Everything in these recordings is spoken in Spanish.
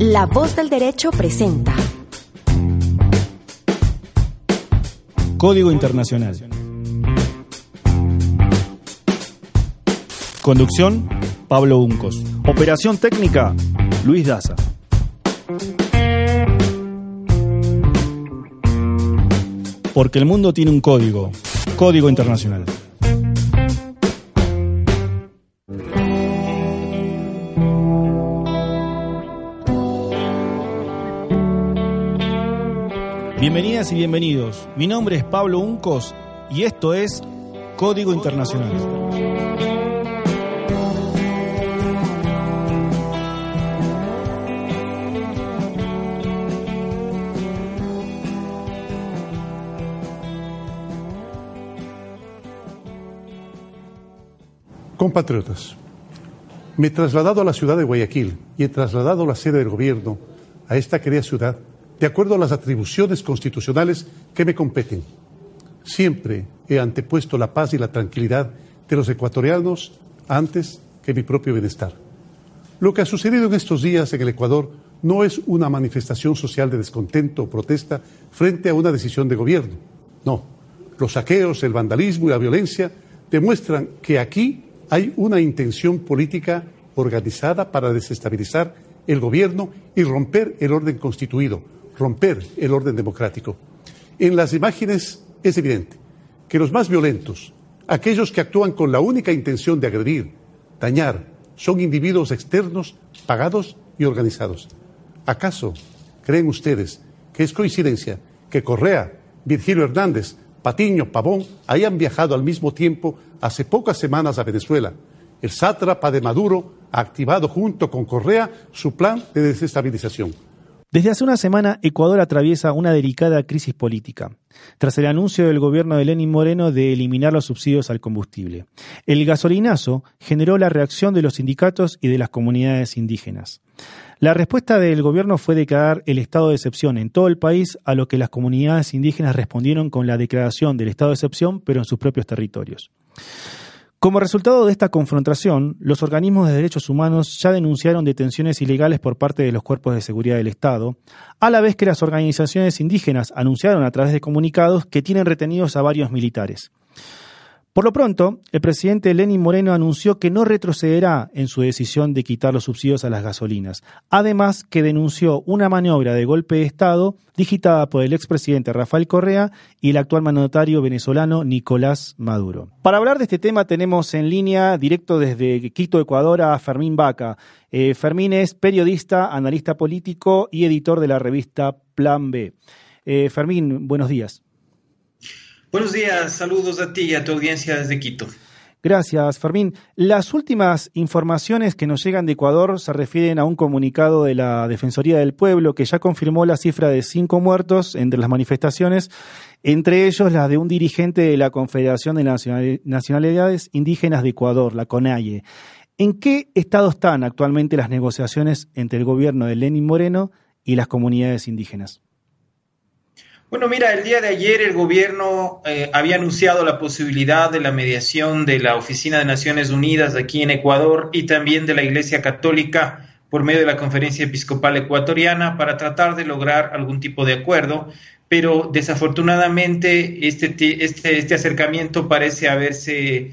La voz del derecho presenta Código Internacional. Conducción, Pablo Uncos. Operación técnica, Luis Daza. Porque el mundo tiene un código, Código Internacional. Bienvenidas y bienvenidos. Mi nombre es Pablo Uncos y esto es Código Internacional. Compatriotas, me he trasladado a la ciudad de Guayaquil y he trasladado la sede del gobierno a esta querida ciudad de acuerdo a las atribuciones constitucionales que me competen. Siempre he antepuesto la paz y la tranquilidad de los ecuatorianos antes que mi propio bienestar. Lo que ha sucedido en estos días en el Ecuador no es una manifestación social de descontento o protesta frente a una decisión de gobierno. No, los saqueos, el vandalismo y la violencia demuestran que aquí hay una intención política organizada para desestabilizar el gobierno y romper el orden constituido, romper el orden democrático. En las imágenes es evidente que los más violentos, aquellos que actúan con la única intención de agredir, dañar, son individuos externos, pagados y organizados. ¿Acaso creen ustedes que es coincidencia que Correa, Virgilio Hernández, Patiño, Pavón hayan viajado al mismo tiempo hace pocas semanas a Venezuela? El sátrapa de Maduro ha activado junto con Correa su plan de desestabilización. Desde hace una semana, Ecuador atraviesa una delicada crisis política, tras el anuncio del gobierno de Lenín Moreno de eliminar los subsidios al combustible. El gasolinazo generó la reacción de los sindicatos y de las comunidades indígenas. La respuesta del gobierno fue declarar el estado de excepción en todo el país, a lo que las comunidades indígenas respondieron con la declaración del estado de excepción, pero en sus propios territorios. Como resultado de esta confrontación, los organismos de derechos humanos ya denunciaron detenciones ilegales por parte de los cuerpos de seguridad del Estado, a la vez que las organizaciones indígenas anunciaron a través de comunicados que tienen retenidos a varios militares. Por lo pronto, el presidente Lenín Moreno anunció que no retrocederá en su decisión de quitar los subsidios a las gasolinas, además que denunció una maniobra de golpe de Estado digitada por el expresidente Rafael Correa y el actual mandatario venezolano Nicolás Maduro. Para hablar de este tema tenemos en línea, directo desde Quito, Ecuador, a Fermín Vaca. Eh, Fermín es periodista, analista político y editor de la revista Plan B. Eh, Fermín, buenos días. Buenos días, saludos a ti y a tu audiencia desde Quito. Gracias, Fermín. Las últimas informaciones que nos llegan de Ecuador se refieren a un comunicado de la Defensoría del Pueblo que ya confirmó la cifra de cinco muertos entre las manifestaciones, entre ellos la de un dirigente de la Confederación de Nacionalidades Indígenas de Ecuador, la CONAIE. ¿En qué estado están actualmente las negociaciones entre el gobierno de Lenín Moreno y las comunidades indígenas? Bueno, mira, el día de ayer el gobierno eh, había anunciado la posibilidad de la mediación de la Oficina de Naciones Unidas aquí en Ecuador y también de la Iglesia Católica por medio de la Conferencia Episcopal Ecuatoriana para tratar de lograr algún tipo de acuerdo, pero desafortunadamente este, este, este acercamiento parece haberse,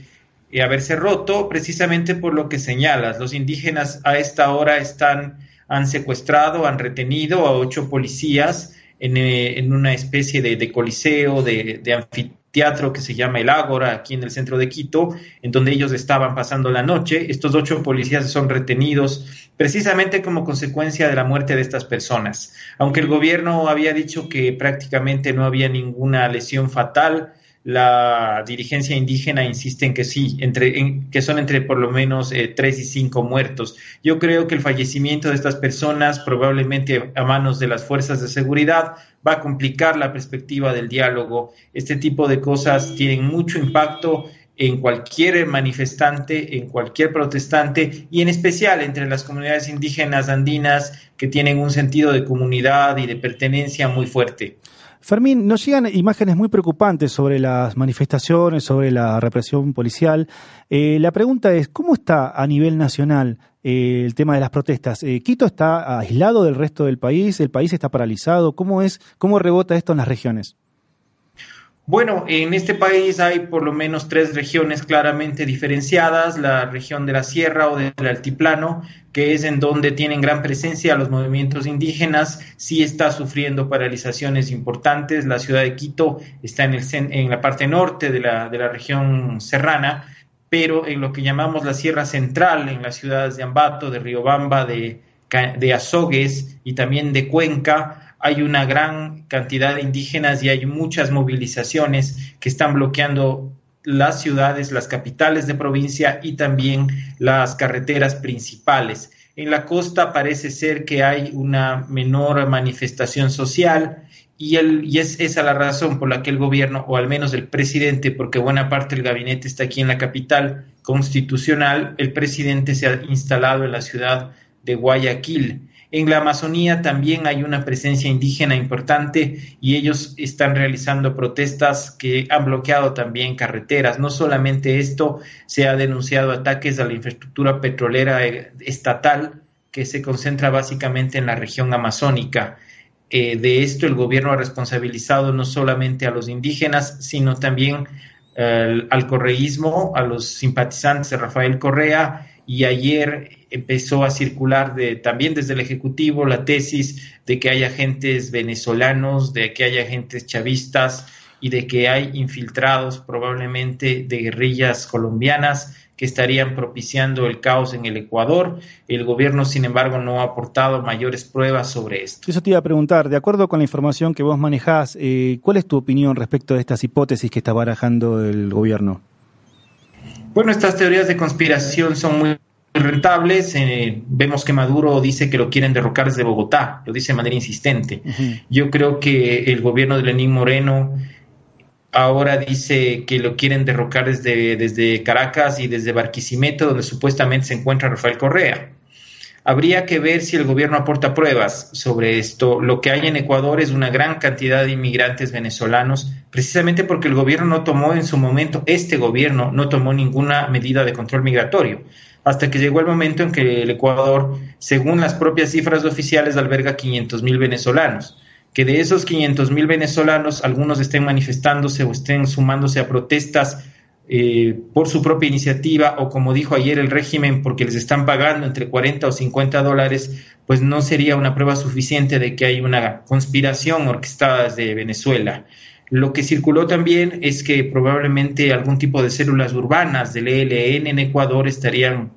eh, haberse roto precisamente por lo que señalas. Los indígenas a esta hora están, han secuestrado, han retenido a ocho policías eh, en, una especie de, coliseo, de, anfiteatro que se llama El Ágora, aquí en el centro de Quito, en donde ellos estaban pasando la noche. Estos ocho policías son retenidos precisamente como consecuencia de la muerte de estas personas. Aunque el gobierno había dicho que prácticamente no había ninguna lesión fatal, la dirigencia indígena insiste en que sí, entre, que son entre por lo menos eh, tres y cinco muertos. Yo creo que el fallecimiento de estas personas, probablemente a manos de las fuerzas de seguridad, va a complicar la perspectiva del diálogo. Este tipo de cosas tienen mucho impacto en cualquier manifestante, en cualquier protestante y en especial entre las comunidades indígenas andinas que tienen un sentido de comunidad y de pertenencia muy fuerte. Fermín, nos llegan imágenes muy preocupantes sobre las manifestaciones, sobre la represión policial. Eh, la pregunta es, ¿cómo está a nivel nacional eh, el tema de las protestas? Eh, ¿Quito está aislado del resto del país? ¿El país está paralizado? ¿Cómo es, cómo rebota esto en las regiones? Bueno, en este país hay por lo menos tres regiones claramente diferenciadas, la región de la sierra o del altiplano, que es en donde tienen gran presencia los movimientos indígenas, sí está sufriendo paralizaciones importantes, la ciudad de Quito está en, el, en la parte norte de la, de la región serrana, pero en lo que llamamos la sierra central, en las ciudades de Ambato, de Riobamba, de, de Azogues y también de Cuenca, hay una gran cantidad de indígenas y hay muchas movilizaciones que están bloqueando las ciudades, las capitales de provincia y también las carreteras principales. En la costa parece ser que hay una menor manifestación social y, es esa la razón por la que el gobierno, o al menos el presidente, porque buena parte del gabinete está aquí en la capital constitucional, el presidente se ha instalado en la ciudad de Guayaquil. En la Amazonía también hay una presencia indígena importante y ellos están realizando protestas que han bloqueado también carreteras. No solamente esto, se ha denunciado ataques a la infraestructura petrolera eh, estatal que se concentra básicamente en la región amazónica. Eh, de esto el gobierno ha responsabilizado no solamente a los indígenas, sino también eh, al correísmo, a los simpatizantes de Rafael Correa y ayer empezó a circular de, también desde el Ejecutivo la tesis de que hay agentes venezolanos, de que hay agentes chavistas y de que hay infiltrados probablemente de guerrillas colombianas que estarían propiciando el caos en el Ecuador. El gobierno, sin embargo, no ha aportado mayores pruebas sobre esto. Eso te iba a preguntar, de acuerdo con la información que vos manejás, eh, ¿cuál es tu opinión respecto de estas hipótesis que está barajando el gobierno? Bueno, estas teorías de conspiración son muy rentables. Eh, vemos que Maduro dice que lo quieren derrocar desde Bogotá, lo dice de manera insistente. Yo creo que el gobierno de Lenín Moreno ahora dice que lo quieren derrocar desde, desde Caracas y desde Barquisimeto, donde supuestamente se encuentra Rafael Correa. Habría que ver si el gobierno aporta pruebas sobre esto. Lo que hay en Ecuador es una gran cantidad de inmigrantes venezolanos, precisamente porque el gobierno no tomó en su momento, este gobierno no tomó ninguna medida de control migratorio hasta que llegó el momento en que el Ecuador, según las propias cifras oficiales, alberga 500 mil venezolanos. Que de esos 500 mil venezolanos, algunos estén manifestándose o estén sumándose a protestas eh, por su propia iniciativa o como dijo ayer el régimen porque les están pagando entre 40 o 50 dólares, pues no sería una prueba suficiente de que hay una conspiración orquestada desde Venezuela. Lo que circuló también es que probablemente algún tipo de células urbanas del ELN en Ecuador estarían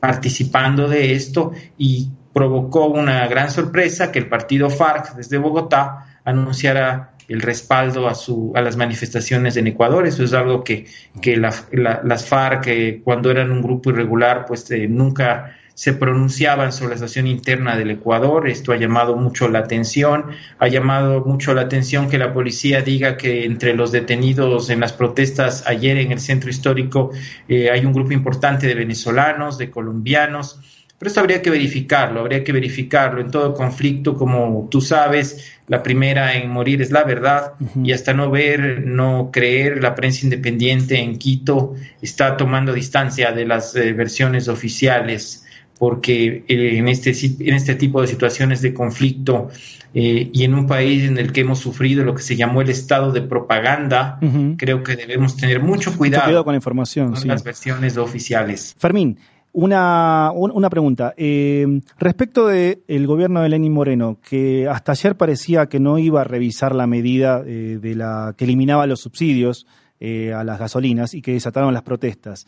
participando de esto y provocó una gran sorpresa que el partido FARC desde Bogotá anunciara el respaldo a, su, a las manifestaciones en Ecuador. Eso es algo que, que las FARC, eh, cuando eran un grupo irregular, pues eh, nunca se pronunciaban sobre la situación interna del Ecuador. Esto ha llamado mucho la atención. Ha llamado mucho la atención que la policía diga que entre los detenidos en las protestas ayer en el centro histórico eh, hay un grupo importante de venezolanos, de colombianos. Pero esto habría que verificarlo, habría que verificarlo. En todo conflicto, como tú sabes, la primera en morir es la verdad y hasta no ver, no creer, la prensa independiente en Quito está tomando distancia de las eh, versiones oficiales porque eh, en, este, en este tipo de situaciones de conflicto eh, y en un país en el que hemos sufrido lo que se llamó el estado de propaganda, creo que debemos tener mucho cuidado, con la información, con las versiones oficiales. Fermín, una, una pregunta. Eh, respecto del el gobierno de Lenín Moreno, que hasta ayer parecía que no iba a revisar la medida de la que eliminaba los subsidios a las gasolinas y que desataron las protestas.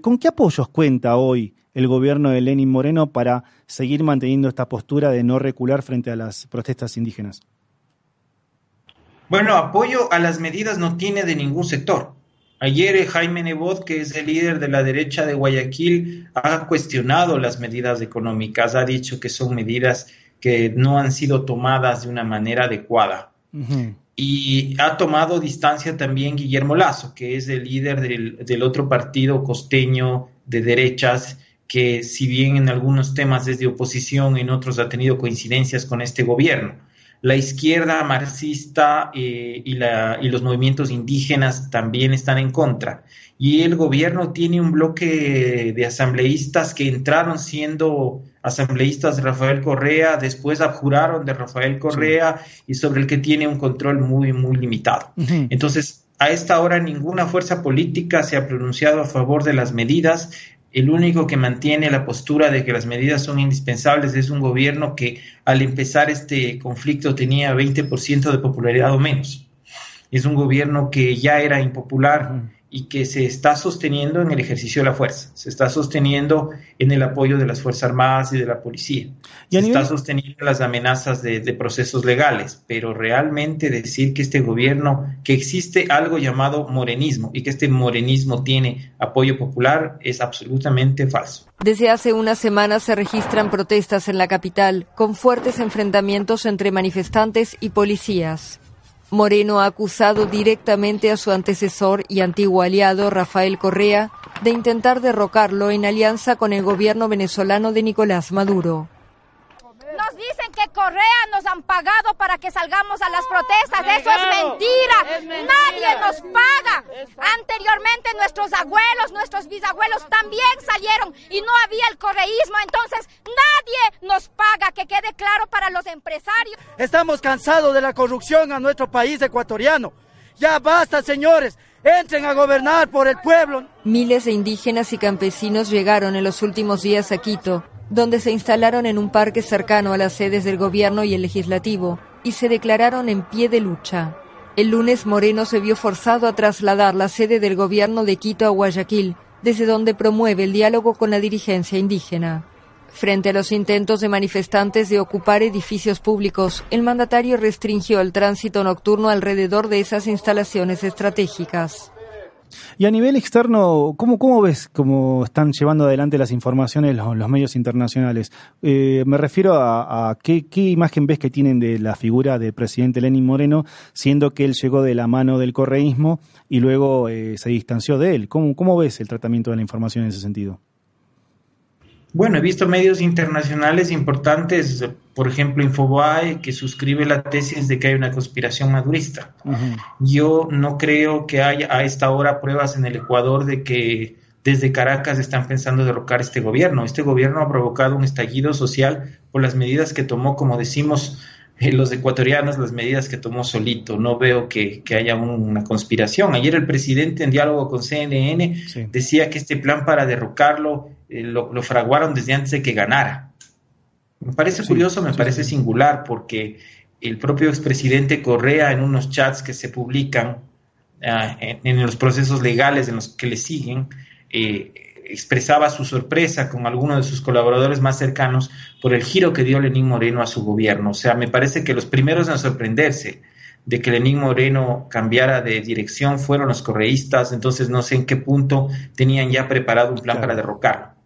¿Con qué apoyos cuenta hoy el gobierno de Lenin Moreno para seguir manteniendo esta postura de no recular frente a las protestas indígenas? Bueno, apoyo a las medidas no tiene de ningún sector. Ayer eh, Jaime Nebot, que es el líder de la derecha de Guayaquil, ha cuestionado las medidas económicas, ha dicho que son medidas que no han sido tomadas de una manera adecuada. Y ha tomado distancia también Guillermo Lazo, que es el líder del, del, otro partido costeño de derechas, que si bien en algunos temas es de oposición, en otros ha tenido coincidencias con este gobierno la izquierda marxista eh, y, la, y, los movimientos indígenas también están en contra. Y el gobierno tiene un bloque de asambleístas que entraron siendo asambleístas de Rafael Correa, después abjuraron de Rafael Correa y sobre el que tiene un control muy, muy limitado. Entonces, a esta hora ninguna fuerza política se ha pronunciado a favor de las medidas el único que mantiene la postura de que las medidas son indispensables es un gobierno que al empezar este conflicto tenía 20% de popularidad o menos. Es un gobierno que ya era impopular y que se está sosteniendo en el ejercicio de la fuerza, se está sosteniendo en el apoyo de las Fuerzas Armadas y de la policía, se está sosteniendo las amenazas de, procesos legales, pero realmente decir que este gobierno, que existe algo llamado morenismo y que este morenismo tiene apoyo popular es absolutamente falso. Desde hace unas semanas se registran protestas en la capital, con fuertes enfrentamientos entre manifestantes y policías. Moreno ha acusado directamente a su antecesor y antiguo aliado Rafael Correa de intentar derrocarlo en alianza con el gobierno venezolano de Nicolás Maduro. Nos dicen que Correa nos han pagado para que salgamos a las protestas. Eso es mentira. Nadie nos paga. Anteriormente nuestros abuelos, nuestros bisabuelos también salieron y no había el correísmo. Entonces nadie nos paga. Que quede claro para los empresarios. Estamos cansados de la corrupción a nuestro país ecuatoriano. Ya basta, señores. Entren a gobernar por el pueblo. Miles de indígenas y campesinos llegaron en los últimos días a Quito donde se instalaron en un parque cercano a las sedes del gobierno y el legislativo, y se declararon en pie de lucha. El lunes Moreno se vio forzado a trasladar la sede del gobierno de Quito a Guayaquil, desde donde promueve el diálogo con la dirigencia indígena. Frente a los intentos de manifestantes de ocupar edificios públicos, el mandatario restringió el tránsito nocturno alrededor de esas instalaciones estratégicas. Y a nivel externo, ¿cómo, cómo ves cómo están llevando adelante las informaciones los, medios internacionales? Eh, me refiero a, qué, imagen ves que tienen de la figura del presidente Lenin Moreno, siendo que él llegó de la mano del correísmo y luego eh, se distanció de él. ¿Cómo, ¿Cómo ves el tratamiento de la información en ese sentido? Bueno, he visto medios internacionales importantes, por ejemplo, Infobae, que suscribe la tesis de que hay una conspiración madurista. Yo no creo que haya a esta hora pruebas en el Ecuador de que desde Caracas están pensando derrocar este gobierno. Este gobierno ha provocado un estallido social por las medidas que tomó, como decimos, eh, los ecuatorianos las medidas que tomó solito. No veo que, haya una conspiración. Ayer el presidente en diálogo con CNN decía que este plan para derrocarlo eh, lo, fraguaron desde antes de que ganara. Me parece curioso, me parece singular, porque el propio expresidente Correa en unos chats que se publican ah, en, los procesos legales en los que le siguen, eh, expresaba su sorpresa con algunos de sus colaboradores más cercanos por el giro que dio Lenín Moreno a su gobierno. O sea, me parece que los primeros en sorprenderse de que Lenín Moreno cambiara de dirección fueron los correístas, entonces no sé en qué punto tenían ya preparado un plan para derrocarlo.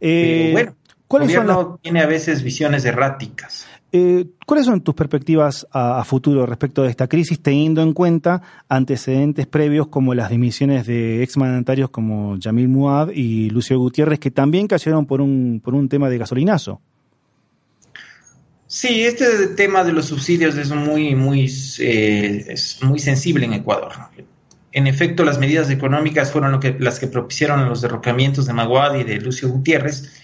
Eh, bueno, el gobierno tiene a veces visiones erráticas. Eh, ¿Cuáles son tus perspectivas a, futuro respecto de esta crisis, teniendo en cuenta antecedentes previos como las dimisiones de exmandatarios como Yamil Muad y Lucio Gutiérrez, que también cayeron por un, por un tema de gasolinazo? Sí, este tema de los subsidios es muy, muy, eh, es muy sensible en Ecuador. En efecto, las medidas económicas fueron lo que, las que propiciaron los derrocamientos de Maguad y de Lucio Gutiérrez,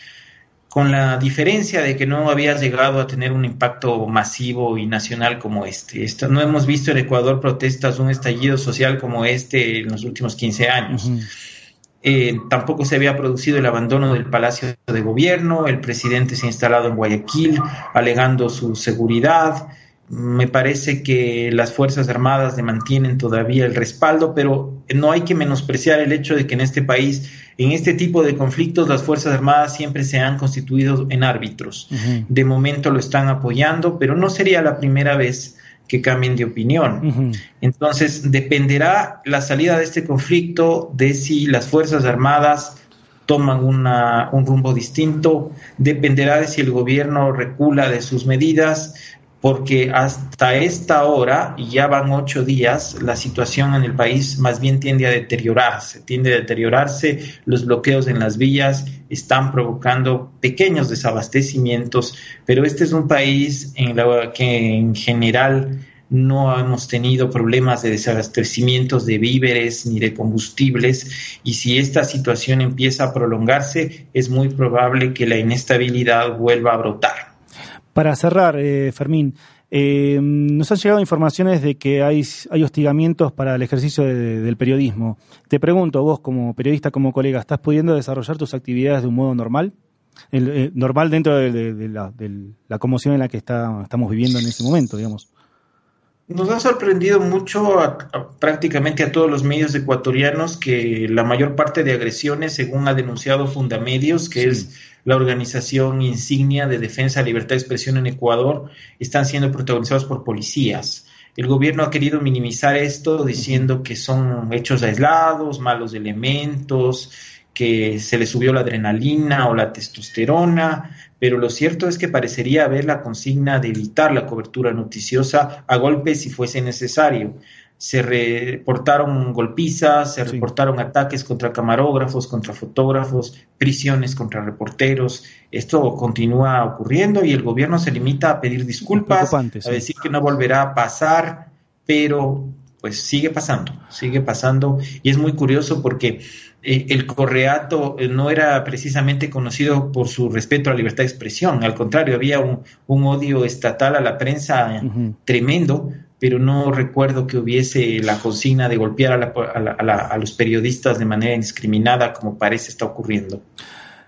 con la diferencia de que no había llegado a tener un impacto masivo y nacional como este. Esto, no hemos visto en Ecuador protestas, un estallido social como este en los últimos 15 años. Eh, tampoco se había producido el abandono del Palacio de Gobierno, el presidente se ha instalado en Guayaquil alegando su seguridad. Me parece que las Fuerzas Armadas le mantienen todavía el respaldo, pero no hay que menospreciar el hecho de que en este país en este tipo de conflictos las Fuerzas Armadas siempre se han constituido en árbitros. De momento lo están apoyando, pero no sería la primera vez que cambien de opinión. Entonces, dependerá la salida de este conflicto de si las Fuerzas Armadas toman una, un rumbo distinto, dependerá de si el gobierno recula de sus medidas, porque hasta esta hora, y ya van ocho días, la situación en el país más bien tiende a deteriorarse, tiende a deteriorarse, los bloqueos en las vías están provocando pequeños desabastecimientos, pero este es un país en la que en general no hemos tenido problemas de desabastecimientos de víveres ni de combustibles y si esta situación empieza a prolongarse es muy probable que la inestabilidad vuelva a brotar. Para cerrar, eh, Fermín, eh, nos han llegado informaciones de que hay, hay hostigamientos para el ejercicio del periodismo. Te pregunto, vos como periodista, como colega, ¿estás pudiendo desarrollar tus actividades de un modo normal? Eh, normal dentro de, la, de, la, conmoción en la que está, estamos viviendo en ese momento, digamos. Nos ha sorprendido mucho prácticamente a todos los medios ecuatorianos que la mayor parte de agresiones, según ha denunciado Fundamedios, que es la organización insignia de defensa de libertad de expresión en Ecuador, están siendo protagonizados por policías. El gobierno ha querido minimizar esto diciendo que son hechos aislados, malos elementos, que se le subió la adrenalina o la testosterona, pero lo cierto es que parecería haber la consigna de evitar la cobertura noticiosa a golpe si fuese necesario. Se reportaron golpizas, se reportaron ataques contra camarógrafos, contra fotógrafos, prisiones contra reporteros. Esto continúa ocurriendo y el gobierno se limita a pedir disculpas, a decir que no volverá a pasar, pero pues sigue pasando, sigue pasando y es muy curioso porque eh, el correato eh, no era precisamente conocido por su respeto a la libertad de expresión, al contrario, había un, odio estatal a la prensa tremendo, pero no recuerdo que hubiese la consigna de golpear a, los periodistas de manera indiscriminada como parece está ocurriendo.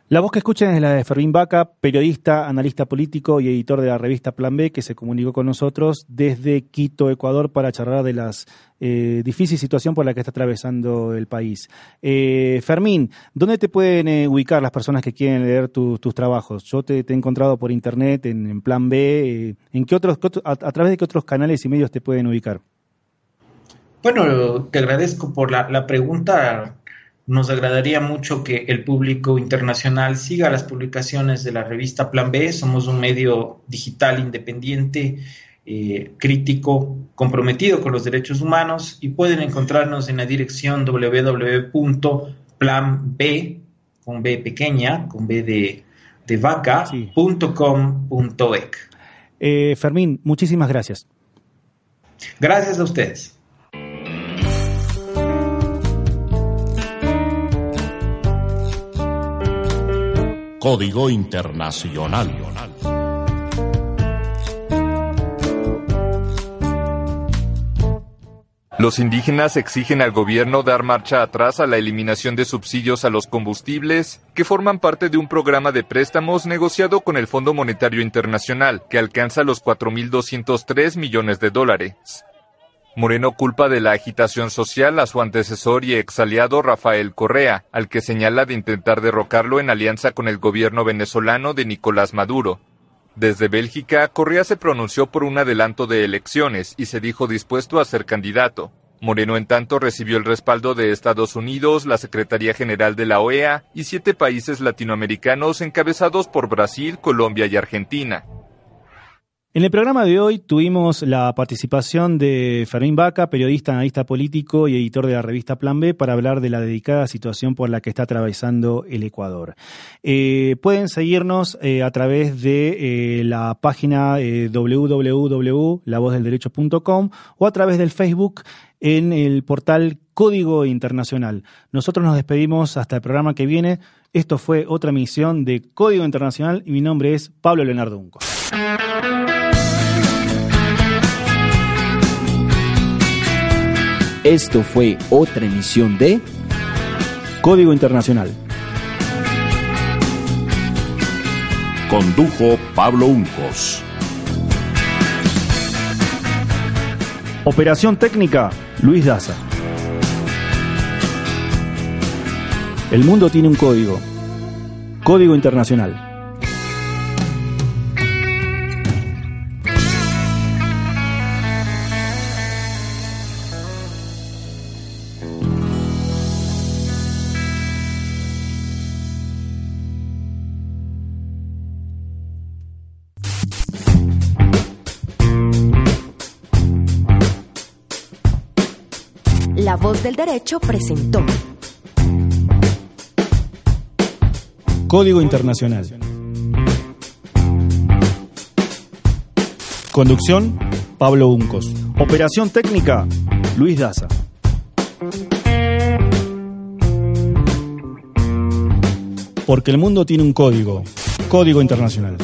La voz que escuchen es la de Fermín Vaca, periodista, analista político y editor de la revista Plan B, que se comunicó con nosotros desde Quito, Ecuador, para charlar de la eh, difícil situación por la que está atravesando el país. Eh, Fermín, ¿dónde te pueden eh, ubicar las personas que quieren leer tus trabajos? Yo te, he encontrado por internet, en, Plan B. ¿En qué otros, a, través de qué otros canales y medios te pueden ubicar? Bueno, te agradezco por la, la pregunta nos agradaría mucho que el público internacional siga las publicaciones de la revista Plan B. Somos un medio digital independiente, eh, crítico, comprometido con los derechos humanos y pueden encontrarnos en la dirección www.planb, con B pequeña, con B de, de eh, Fermín, muchísimas gracias. Gracias a ustedes. Código Internacional. Los indígenas exigen al gobierno dar marcha atrás a la eliminación de subsidios a los combustibles, que forman parte de un programa de préstamos negociado con el Fondo Monetario Internacional, que alcanza los 4.203 millones de dólares. Moreno culpa de la agitación social a su antecesor y exaliado Rafael Correa, al que señala de intentar derrocarlo en alianza con el gobierno venezolano de Nicolás Maduro. Desde Bélgica, Correa se pronunció por un adelanto de elecciones y se dijo dispuesto a ser candidato. Moreno, en tanto, recibió el respaldo de Estados Unidos, la Secretaría General de la OEA y siete países latinoamericanos encabezados por Brasil, Colombia y Argentina. En el programa de hoy tuvimos la participación de Fermín Vaca, periodista, analista político y editor de la revista Plan B, para hablar de la dedicada situación por la que está atravesando el Ecuador. Eh, pueden seguirnos eh, a través de eh, la página www.lavozdelderecho.com o a través del Facebook en el portal Código Internacional. Nosotros nos despedimos hasta el programa que viene. Esto fue otra emisión de Código Internacional y mi nombre es Pablo Leonardo Unco. Esto fue otra emisión de Código Internacional. Condujo Pablo Uncos. Operación técnica, Luis Daza. El mundo tiene un código. Código Internacional. La voz del derecho presentó Código Internacional. Conducción, Pablo Uncos. Operación técnica, Luis Daza. Porque el mundo tiene un código. Código Internacional.